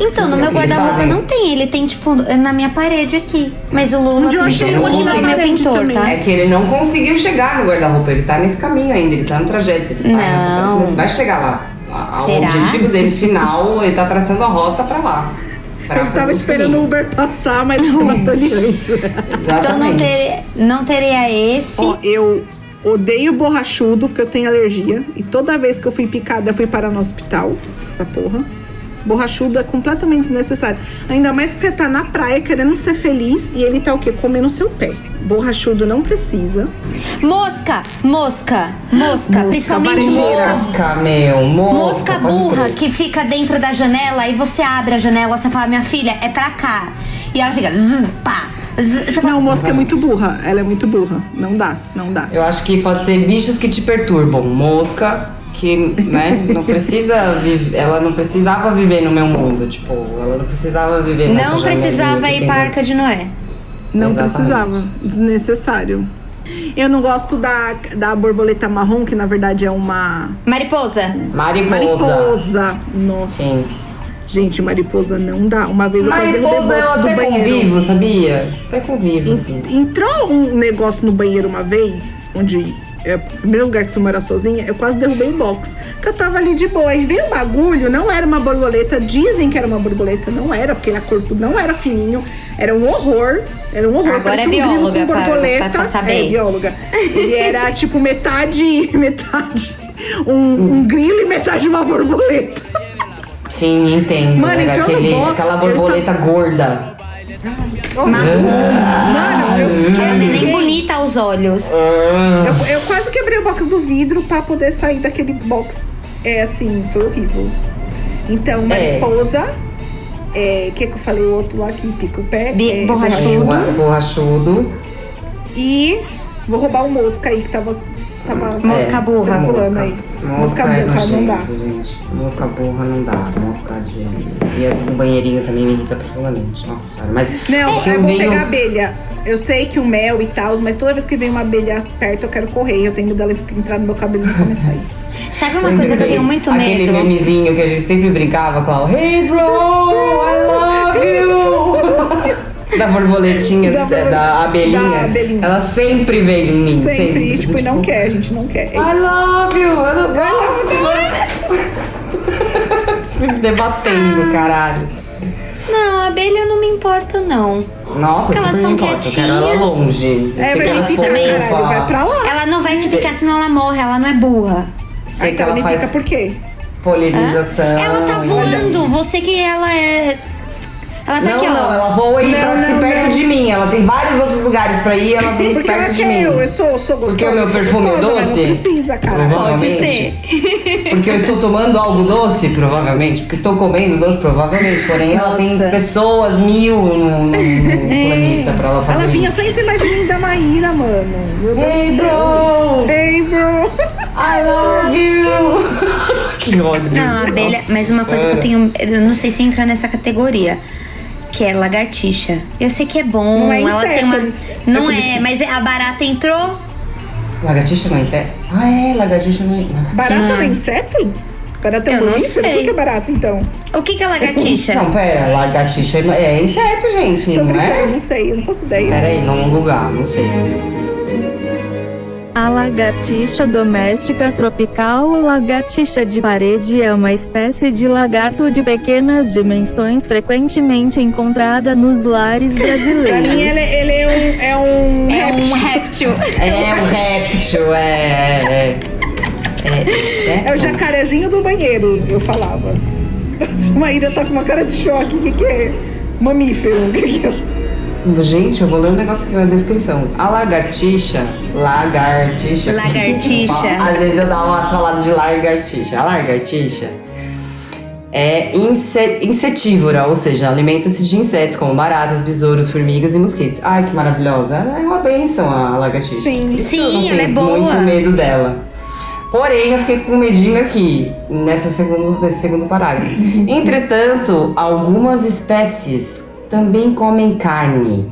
Então, no meu guarda-roupa não tem. Ele tem, tipo, na minha parede aqui. Mas o eu achei pintou. um O é meu pintor, também. tá? É que ele não conseguiu chegar no guarda-roupa, ele tá nesse caminho ainda, ele tá no trajeto. Ele vai, Não. Ele vai chegar lá. A- O Será? objetivo dele final, ele tá traçando a rota pra lá. pra Ele fazer tava esperando o. Uber passar, mas ele matou ele antes. Então não, ter, não teria esse. Ó, eu odeio borrachudo, porque eu tenho alergia. E toda vez que eu fui picada, eu fui parar no hospital. Essa porra. Borrachudo é completamente desnecessário. Ainda mais que você tá na praia querendo ser feliz e ele tá o quê? Comendo seu pé. Borrachudo não precisa. Mosca, mosca, mosca, principalmente varejeira. mosca. Mosca, meu. Mosca, Mosca burra que fica dentro da janela e você abre a janela, você fala, minha filha, é pra cá. E ela fica zzz, pá. Fala, Não, mosca é muito burra. Ela é muito burra. Não dá, não dá. Eu acho que pode ser bichos que te perturbam. Mosca que, né, não precisa viver, ela não precisava viver no meu mundo, tipo, ela não precisava viver nessa não precisava ir pra no- Arca de Noé. Não Exatamente. precisava. Desnecessário. Eu não gosto da, da borboleta marrom, que na verdade é uma Mariposa. Mariposa. mariposa. Nossa. Sim. Gente, mariposa não dá. Uma vez eu quase derrubei box do banheiro. convivo, sabia? Até convivo, assim. Entrou um negócio no banheiro uma vez, onde é o primeiro lugar que fui morar sozinha, eu quase derrubei o box. Que eu tava ali de boa. Aí veio o bagulho, não era uma borboleta. Dizem que era uma borboleta, não era, porque a corpo não era fininho. Era um horror. Era um horror. Agora é um bióloga, com pra- borboleta. pra- pra saber. É, bióloga. Ele era tipo metade. metade. Um, um grilo e metade uma borboleta. Sim, entendo. Mano, Era no aquele, box, aquela borboleta gorda. Mano, eu Quer dizer, nem fiquei- bonita aos olhos. Eu, eu quase quebrei o box do vidro pra poder sair daquele box. É assim, foi horrível. Então, mariposa. É, que que eu falei o outro lá que pica o pé? É, borrachudo. Borra- Borrachudo. E vou roubar o mosca aí que tava, tava Mosca burra. circulando aí. Mosca, é burra, não dá. gente. Mosca burra não dá. Mosca de. E essa do banheirinho também me irrita profundamente. Nossa senhora. Mas. Não, que eu vou venho- pegar abelha. Eu sei que o mel e tal, mas toda vez que vem uma abelha perto, eu quero correr. Eu tenho medo dela entrar no meu cabelo e nunca mais sair. Sabe uma coisa que eu tenho muito Aquele medo? memezinho que a gente sempre brincava, Clau. Hey, bro! I love you! da borboletinha, Da da, borbo- abelhinha. da abelhinha. Ela sempre veio em mim. Sempre, Sempre. e, tipo, e não quer, a gente não quer. É I love you! Eu não gosto! Me debatendo, caralho. Não, abelha eu não me importo, não. Nossa, Porque elas são me importa. Eu quero ela quietinhas. longe. É, vai me ela picar, caralho. Vai pra lá. Ela não vai te picar, senão ela morre, ela não é burra. Sei Aí que ela ela me faz pica por quê? polinização. Ela tá voando, você que ela é. Ela tá Não, aqui, ó. não, ela voa aí Não, pra não, perto não. de mim. Ela tem vários outros lugares pra ir, ela vem Porque ela perto de quer mim. eu, eu sou, sou gostosa. Porque o meu perfume é doce? Não precisa, cara. Pode ser. Porque eu estou tomando algo doce, provavelmente. Porque estou comendo doce, provavelmente. Porém, ela tem Nossa. pessoas mil no, no- no planeta pra ela fazer Ela vinha isso. só em cima de mim da Maíra, mano. Meu Deus Hey, bro! Hey, bro! I love you! que ódio. Não, abelha. Nossa Mas uma coisa que eu tenho. Eu não sei se entra nessa categoria. Que é lagartixa. Eu sei que é bom. Não é ela tem inseto, uma. Não é, mas a barata entrou. Lagartixa não é inseto? Ah, é, lagartixa não é. Barata Ah. não é inseto? Barata é não mamífero? O sei. que que é barata, então? O que, que é lagartixa? Não, pera, lagartixa é é inseto, gente, Tô não é? não sei, eu não faço ideia. Pera aí, vamos googar, não sei. A lagartixa doméstica tropical ou lagartixa de parede é uma espécie de lagarto de pequenas dimensões frequentemente encontrada nos lares Pra mim, brasileiros. ele, ele é um, é um É um réptil. réptil. É um réptil, é. é. É, É o jacarezinho do banheiro, eu falava. A Maíra tá com uma cara de choque. O que, que é? Mamífero. O que, que é? Gente, eu vou ler um negócio aqui na descrição. A lagartixa. Lagartixa. Lagartixa. Às vezes eu dou umas faladas de lagartixa. A lagartixa é inse- insetívora, ou seja, alimenta-se de insetos como baratas, besouros, formigas e mosquitos. Ai, que maravilhosa. Ela é uma benção a lagartixa. Sim. Isso Sim, ela é boa. muito medo dela. Porém, eu fiquei com medinho aqui, nessa segundo, nesse segundo parágrafo. Entretanto, algumas espécies também comem carne.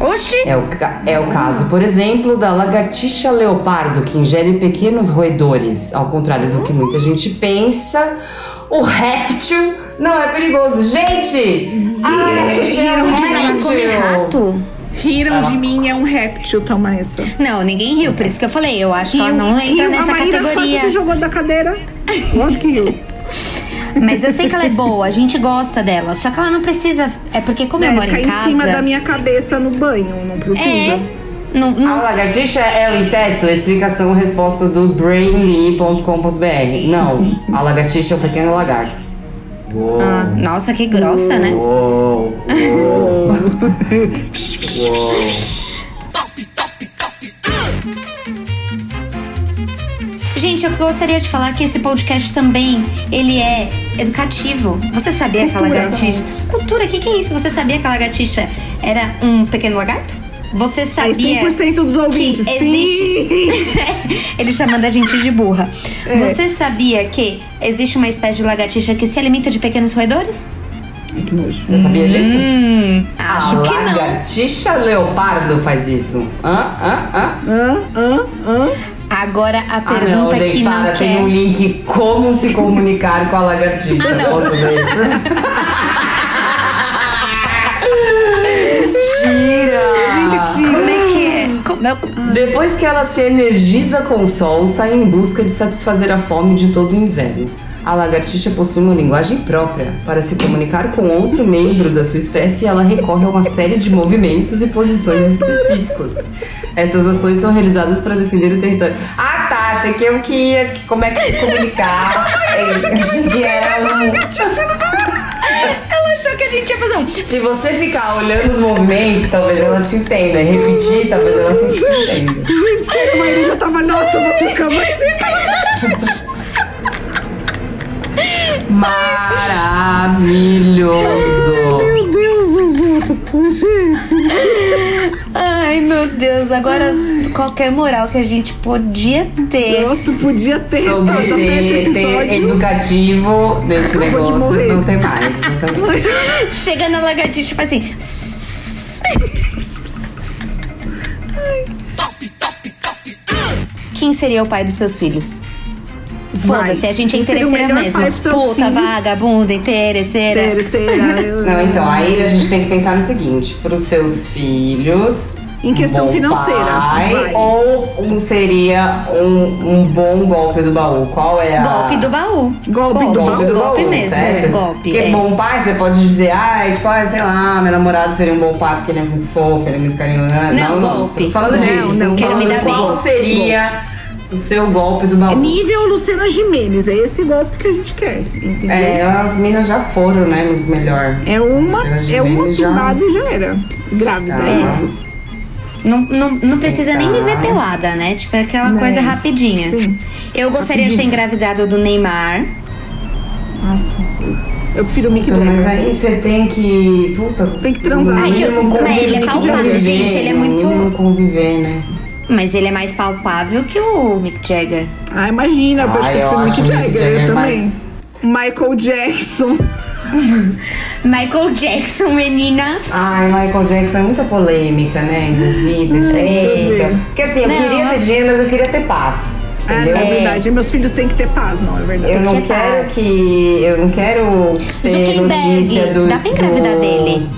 Oxi! É o, é o caso, por exemplo, da lagartixa leopardo, que ingere pequenos roedores. Ao contrário do que muita gente pensa, o réptil não é perigoso. Gente! A lagartixa é um réptil! Riram de mim, é um réptil, toma essa. Não, ninguém riu, por isso que eu falei. Eu acho que ela não entra riu, nessa a Maíra categoria. quase se jogou da cadeira. Lógico que riu. Mas eu sei que ela é boa, a gente gosta dela. Só que ela não precisa. É porque, como eu É, moro ficar em em, casa. cima da minha cabeça no banho, não precisa. É. Não, A não, lagartixa é o inseto? Explicação resposta do brainly.com.br. Não, a lagartixa é o pequeno lagarto. Uou. Ah, nossa, que grossa, né? Uou. Gente, eu gostaria de falar que esse podcast também, ele é educativo. Você sabia que a lagartixa... Cultura, o que, que é isso? Você sabia que a lagartixa era um pequeno lagarto? Você Aí sabia... 100% dos ouvintes, que sim! Ele chamando a gente de burra. É. Você sabia que existe uma espécie de lagartixa que se alimenta de pequenos roedores? Ai, que nojo. Você sabia disso? Hum, acho a que não. lagartixa leopardo faz isso. Hã? Hã? Hã? Hã? Hã? Hã? Agora a Ah, pergunta não, gente, que não para. quer. Tem um link como se comunicar com a lagartixa. Não. Posso ver? Tira! Como é que é? Como é- Depois que ela se energiza com o sol, sai em busca de satisfazer a fome de todo o inverno. A lagartixa possui uma linguagem própria. Para se comunicar com outro membro da sua espécie, ela recorre a uma série de movimentos e posições específicos. Essas ações são realizadas para defender o território. Ah, tá. Achei que eu que ia. que- Como é que se comunicar? Eu Achei que era um. Ela achou que a gente ia fazer um. Se você ficar olhando os movimentos, talvez ela te entenda. Repetir, talvez ela te entenda. Gente, sério, mas ele já tava, nossa, eu vou trocar mais Maravilhoso! Meu Deus, Zuzu. Ai, meu Deus, agora qualquer moral que a gente podia ter. Nossa, tu podia ter Sobre restado até esse episódio. educativo desse Acabou de negócio, morrer. não tem mais. Chega na lagartixa e faz assim. Quem seria o pai dos seus filhos? Foda-se, a gente é interesseira mesmo. pros Puta, filhos? vagabunda, interesseira. Eu- Não, então, aí a gente tem que pensar no seguinte: para os seus filhos. Em questão bom financeira, Pai, vai. ou um seria um, um bom golpe do baú? Qual é a. Golpe do baú. Golpe do Golpe do golpe baú, mesmo. certo? Golpe. Porque é. bom pai, você pode dizer, ai, tipo, ai, sei lá, meu namorado seria um bom pai porque ele é muito fofo, ele é muito carinhoso. Não, Não, não, golpe. Estamos falando Não, disso. não, Estamos quero me dar qual bem. seria o seu golpe do baú. É Nível Luciana Gimenez, é esse golpe que a gente quer, entendeu? É, as minas já foram, né, nos melhor. É uma, é uma Gimenez já- tumbada e já era. Grávida, Tá. é isso. Não, não, não precisa nem me ver pelada, né? Tipo, é aquela Né. coisa rapidinha. Sim. Eu gostaria de ter engravidado do Neymar. Nossa, eu prefiro o Mick Então, mas aí você tem que. Puta, Tem que transar. Ai, que eu- ele é conviver, palpável, gente, ele é muito- conviver, né? Mas ele é mais palpável que o Mick Jagger. Ah, imagina, eu acho que o acho Mick Mick Jagger, eu Jagger também. mais- Michael Jackson. Michael Jackson, meninas. Ai, Michael Jackson é muita polêmica, né? Envolvida, difícil. Porque assim, eu Não. queria ter dinheiro, mas eu queria ter paz. Ah, não, Entendeu? é verdade. Meus filhos têm que ter paz, não, é verdade. Eu não ter quero paz. que. Eu não quero ser notícia do. Dá pra engravidar do- dele.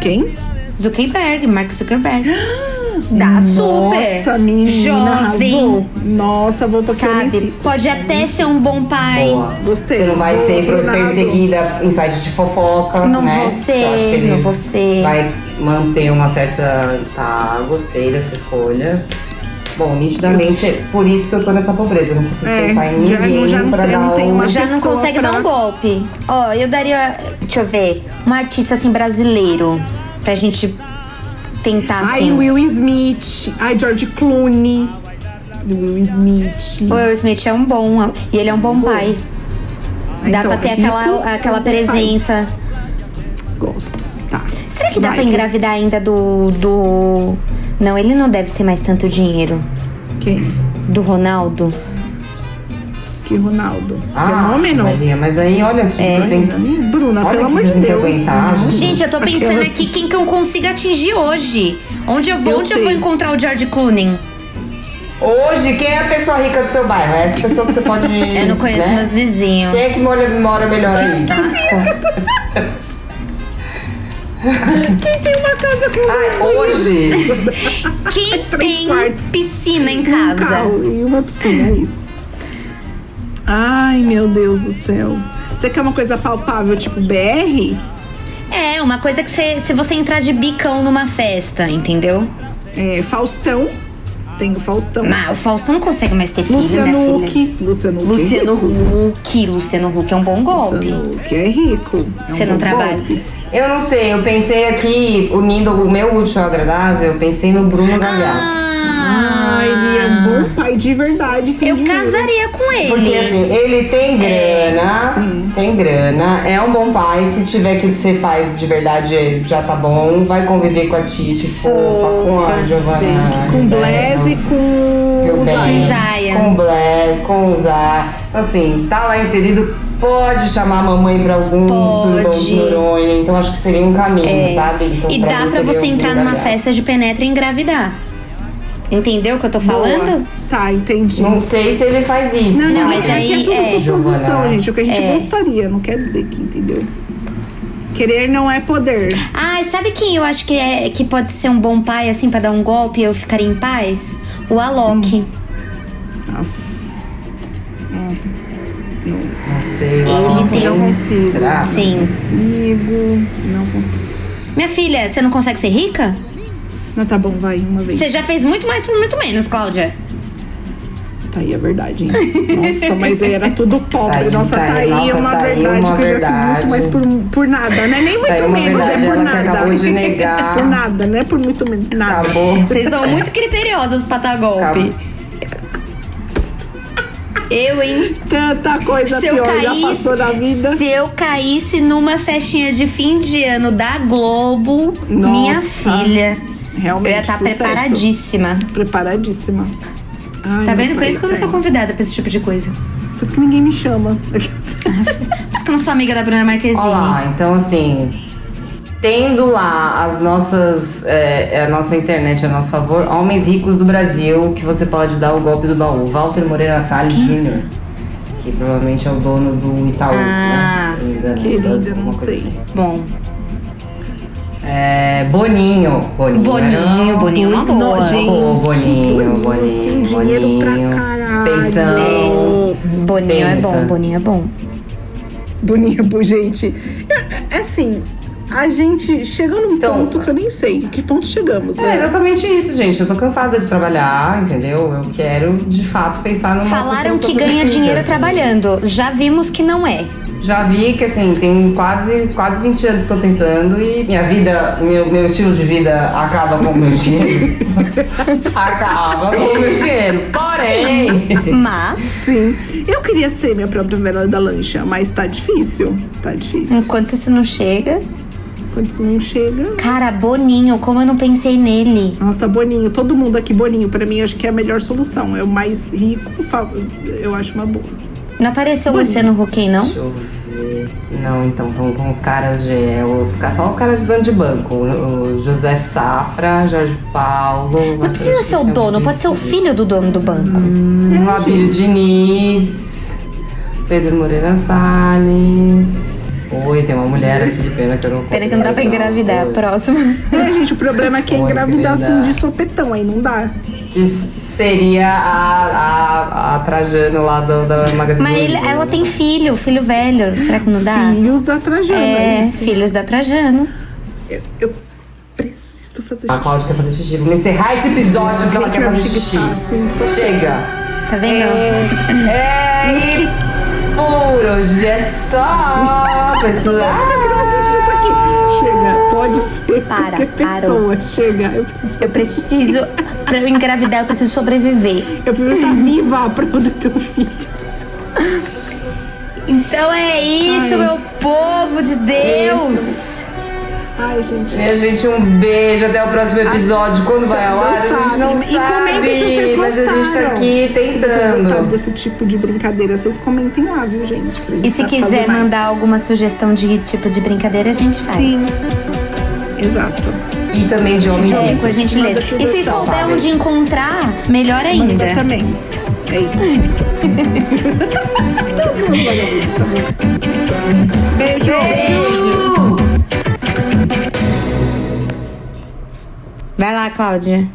Quem? Zuckerberg, Mark Zuckerberg. Dá super. Nossa, menina Jovem. arrasou. Nossa, eu nem Sabe? Pode até ser um bom pai. Boa. Gostei. Você não vai Boa, ser perseguida em sites de fofoca, Não né? vou ser, Eu acho que ele não vou ser. Vai manter uma certa. Tá, gostei dessa escolha. Bom, nitidamente, é por isso que eu tô nessa pobreza. Eu não consigo É, pensar em já não- ninguém já não pra tem- dar não tem um... uma Já não consegue pra- dar um golpe. Ó, eu daria. Deixa eu ver. Um artista assim brasileiro. Pra gente tentar Ai, assim. Will Smith. Ai, George Clooney. Will Smith. O Will Smith é um bom. E ele é um bom pai. Dá Então, pra ter aquela, aquela bom pai. presença. Gosto. Tá. Será que dá Vai, pra engravidar ainda do. do. Não, ele não deve ter mais tanto dinheiro. Quem? Do Ronaldo. Que Ronaldo. Ah, Fenômeno. Maria, mas aí olha que É. você tem... Bruna, Olha pelo que amor de que Deus. aguentar, gente. Gente, eu tô pensando Aquela- aqui quem que eu consigo atingir hoje. Onde eu vou, Eu onde eu sei. vou encontrar o George Clooney? Hoje, quem é a pessoa rica do seu bairro? É essa pessoa que você pode... Eu não conheço né? meus vizinhos. Quem é que mora, mora melhor aí? Saco. Quem tem uma casa com Ai, hoje... Quem tem quartos. piscina em um casa? carro e uma piscina, é isso. Ai, meu Deus do céu. Você quer uma coisa palpável, tipo BR? É, uma coisa que você, se você entrar de bicão numa festa, entendeu? É, Faustão. Tem o Faustão. Mas o Faustão não consegue mais ter filho, Luciano filha. Huck. Luciano Huck. é Luciano. Huck. Luciano Huck é um bom golpe. Luciano Huck é rico. É um Você não bom trabalha? golpe. Eu não sei, eu pensei aqui, unindo o meu útil ao agradável, eu pensei no Bruno Gagliasso. Ah, ele é um bom pai de verdade. Tem Eu dinheiro. casaria com ele. Porque assim, ele tem grana, sim. tem grana, é um bom pai. Se tiver que ser pai de verdade, já tá bom. Vai conviver com a Titi, fofa, com a Giovanna. Com Blaze e com o. Zion. Com o Blaze, com o Zá. Então, assim, tá lá inserido, pode chamar a mamãe pra algum surubão Pode. de Noronha. Então, acho que seria um caminho, sabe? Então, E pra dá pra você o entrar numa festa de penetra e engravidar. Entendeu o que eu tô falando? Boa. Tá, entendi. Não sei se ele faz isso. Não, não, mas mas aqui aí, é tudo é. suposição, gente. O que a gente É. gostaria, não quer dizer que, entendeu? Querer não é poder. Ai, sabe quem eu acho que, é, que pode ser um bom pai, assim, pra dar um golpe e eu ficaria em paz? O Alok. Nossa, Não sei. Ele ó. tem não um- consigo. Será? Sim. Consigo, não consigo. Minha filha, você não consegue ser rica? Não, tá bom, vai, uma vez. Você já fez muito mais por muito menos, Cláudia. Tá aí a verdade, hein? Nossa, mas era tudo pobre. Tá aí, Nossa, tá tá, aí, nossa, uma tá aí verdade uma que eu já fiz verdade. muito mais por, por nada, né? Nem Tá muito uma menos, verdade, é por nada. acabou de negar. por nada, né? Por muito menos. Nada. Acabou. Vocês são muito criteriosas pra dar golpe. Acabou. Eu, hein? Tanta coisa Se eu, pior já caísse, passou na vida. se eu caísse numa festinha de fim de ano da Globo, Nossa. minha filha, eu Realmente, ia estar sucesso. preparadíssima. Preparadíssima. Ai, Tá vendo? Por isso que eu não sou céu. convidada pra esse tipo de coisa. Por isso que ninguém me chama. Por isso que eu não sou amiga da Bruna Marquezine. Olha lá, então assim, tendo lá as nossas, é, a nossa internet a nosso favor, homens ricos do Brasil, que você pode dar o golpe do baú. Walter Moreira Salles Jr., que provavelmente é o dono do Itaú, Ah, né? Se não me engano, querida, não sei. assim. Bom, É, Boninho. Boninho. Boninho, era- Boninho é uma boa. Nojento. Pô, Boninho, Tem Boninho, dinheiro Boninho. pra caralho. Pensão. Boninho é Pensa. bom, Boninho é bom. Boninha, bu- gente. É, é assim, a gente chega num Então- ponto que eu nem sei. Que ponto chegamos, É né? exatamente isso, gente. Eu tô cansada de trabalhar, entendeu? Eu quero, de fato, pensar numa Falaram que ganha sobrevivência, dinheiro assim. trabalhando. Já vimos que não é. Já vi que, assim, tem quase, quase 20 anos que tô tentando e minha vida, meu, meu estilo de vida acaba com o meu dinheiro. acaba com o meu dinheiro. Porém, Mas, Sim. Eu queria ser minha própria vela da lancha, mas tá difícil. Tá difícil. enquanto isso não chega. Quando isso não chega. Cara, Boninho, como eu não pensei nele. Nossa, Boninho, todo mundo aqui, Boninho, pra mim acho que é a melhor solução. É o mais rico, eu acho uma boa. Não apareceu o Boninho. Luciano Huck não? deixa eu ver. Não, então, estão com os caras de. é, Os, só os caras de dono de banco. O, o José Safra, Jorge Paulo. Não precisa ser o dono, pode ser o filho do dono do banco. Hum, Abílio Diniz, Pedro Moreira Salles. Oi, tem uma mulher aqui, pena que eu não Pena que não dá pra engravidar. Oi. Próximo. É, gente, o problema é que é Oi, engravidar querida. assim de sopetão, aí não dá. Que seria a, a, a Trajano lá do, da Magazine Mas ele- ela tem filho, filho velho. Será que não dá? Filhos da Trajana. É, isso. filhos da Trajano. Eu, eu preciso fazer A xixi. Cláudia quer fazer xixi. Vamos encerrar esse episódio que ela quer fazer xixi. Chega. Tá vendo? É, e por hoje é só, pessoal. Chega, pode ser Para, qualquer parou. pessoa. Chega, eu preciso fazer Eu preciso. Pra eu engravidar, eu preciso sobreviver. Eu preciso estar viva pra poder ter um filho. Então é isso, Ai. meu povo de Deus. Ai, gente. Minha gente, um beijo. Até o próximo episódio. Quando vai ao ar, a gente não e sabe. comentem se vocês mas a gente tá gostaram. aqui Se vocês gostaram tentando. desse tipo de brincadeira, vocês comentem lá, viu, gente? E se quiser mandar alguma sugestão de tipo de brincadeira, a gente faz. Sim. Exato. E também de homens É, por gentileza. E se sugestão, souber tá, onde encontrar, melhor ainda. Manda também. É isso. tá bom, tá bom. Beijo. Vai lá, Cláudia.